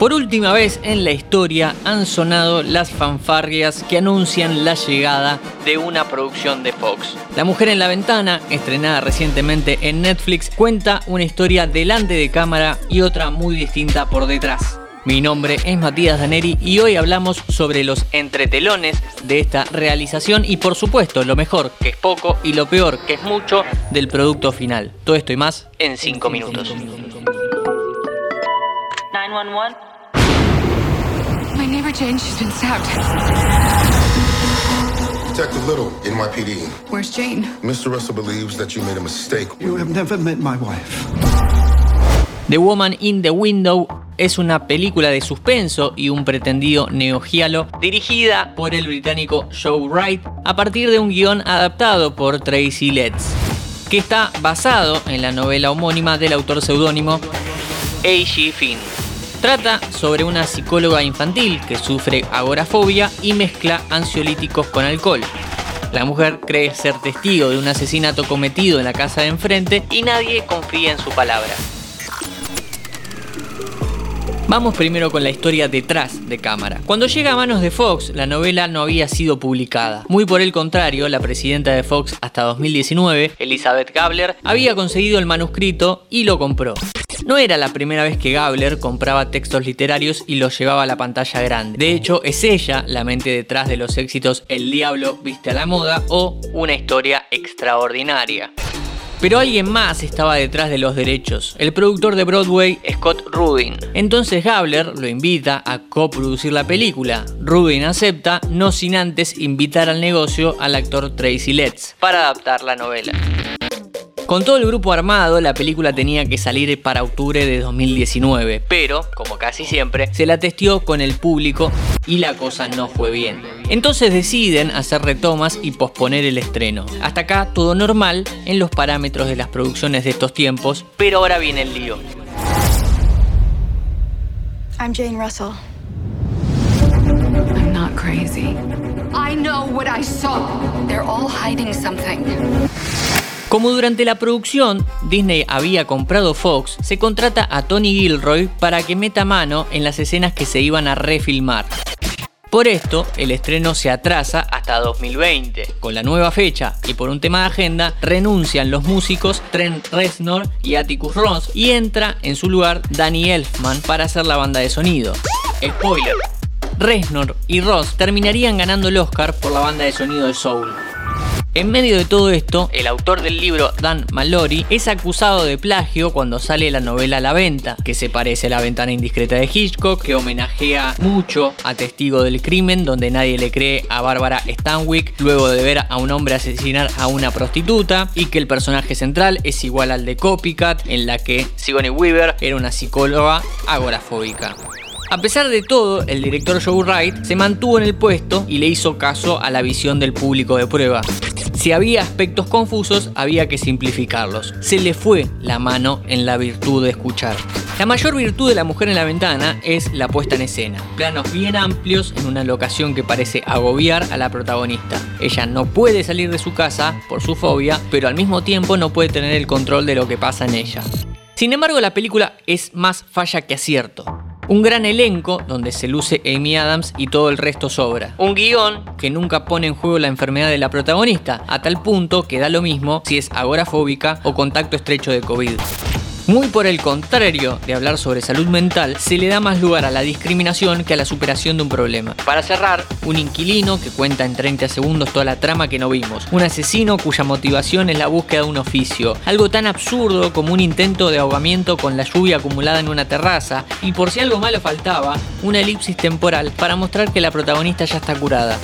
Por última vez en la historia han sonado las fanfarrias que anuncian la llegada de una producción de Fox. La mujer en la ventana, estrenada recientemente en Netflix, cuenta una historia delante de cámara y otra muy distinta por detrás. Mi nombre es Matías Daneri y hoy hablamos sobre los entretelones de esta realización y por supuesto lo mejor, que es poco, y lo peor, que es mucho, del producto final. Todo esto y más en 5 minutos. 911. Neighbor Jane, she's been stabbed. Detective Little, NYPD. Where's Jane? Mr. Russell believes that you made a mistake. You have never met my wife. The Woman in the Window es una película de suspenso y un pretendido neogialo dirigida por el británico Joe Wright a partir de un guion adaptado por Tracy Letts, que está basado en la novela homónima del autor seudónimo A.G. Finn. Trata sobre una psicóloga infantil que sufre agorafobia y mezcla ansiolíticos con alcohol. La mujer cree ser testigo de un asesinato cometido en la casa de enfrente y nadie confía en su palabra. Vamos primero con la historia detrás de cámara. Cuando llega a manos de Fox, la novela no había sido publicada. Muy por el contrario, la presidenta de Fox hasta 2019, Elizabeth Gabler, había conseguido el manuscrito y lo compró. No era la primera vez que Gabler compraba textos literarios y los llevaba a la pantalla grande. De hecho, es ella la mente detrás de los éxitos El Diablo viste a la moda o Una historia extraordinaria. Pero alguien más estaba detrás de los derechos, el productor de Broadway, Scott Rudin. Entonces Gabler lo invita a coproducir la película. Rudin acepta, no sin antes invitar al negocio al actor Tracy Letts para adaptar la novela. Con todo el grupo armado, la película tenía que salir para octubre de 2019, pero, como casi siempre, se la testió con el público y la cosa no fue bien. Entonces deciden hacer retomas y posponer el estreno. Hasta acá todo normal en los parámetros de las producciones de estos tiempos, pero ahora viene el lío. I'm Jane Russell. I'm not crazy. I know what I saw. They're all hiding something. Como durante la producción Disney había comprado Fox, se contrata a Tony Gilroy para que meta mano en las escenas que se iban a refilmar. Por esto, el estreno se atrasa hasta 2020. Con la nueva fecha y por un tema de agenda, renuncian los músicos Trent Reznor y Atticus Ross y entra en su lugar Danny Elfman para hacer la banda de sonido. Spoiler. Reznor y Ross terminarían ganando el Oscar por la banda de sonido de Soul. En medio de todo esto, el autor del libro, Dan Mallory, es acusado de plagio cuando sale la novela a la venta, que se parece a La ventana indiscreta de Hitchcock, que homenajea mucho a Testigo del Crimen, donde nadie le cree a Bárbara Stanwyck luego de ver a un hombre asesinar a una prostituta, y que el personaje central es igual al de Copycat, en la que Sigourney Weaver era una psicóloga agorafóbica. A pesar de todo, el director Joe Wright se mantuvo en el puesto y le hizo caso a la visión del público de prueba. Si había aspectos confusos, había que simplificarlos. Se le fue la mano en la virtud de escuchar. La mayor virtud de la mujer en la ventana es la puesta en escena. Planos bien amplios en una locación que parece agobiar a la protagonista. Ella no puede salir de su casa por su fobia, pero al mismo tiempo no puede tener el control de lo que pasa en ella. Sin embargo, la película es más falla que acierto. Un gran elenco donde se luce Amy Adams y todo el resto sobra. Un guion que nunca pone en juego la enfermedad de la protagonista, a tal punto que da lo mismo si es agorafóbica o contacto estrecho de COVID. Muy por el contrario de hablar sobre salud mental, se le da más lugar a la discriminación que a la superación de un problema. Para cerrar, un inquilino que cuenta en 30 segundos toda la trama que no vimos. Un asesino cuya motivación es la búsqueda de un oficio. Algo tan absurdo como un intento de ahogamiento con la lluvia acumulada en una terraza. Y por si algo malo faltaba, una elipsis temporal para mostrar que la protagonista ya está curada.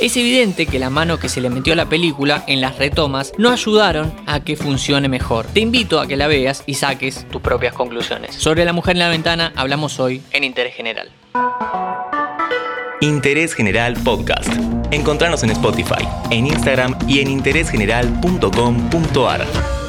Es evidente que la mano que se le metió a la película en las retomas no ayudaron a que funcione mejor. Te invito a que la veas y saques tus propias conclusiones. Sobre la mujer en la ventana hablamos hoy en Interés General. Interés General Podcast. Encontrarnos en Spotify, en Instagram y en interésgeneral.com.ar.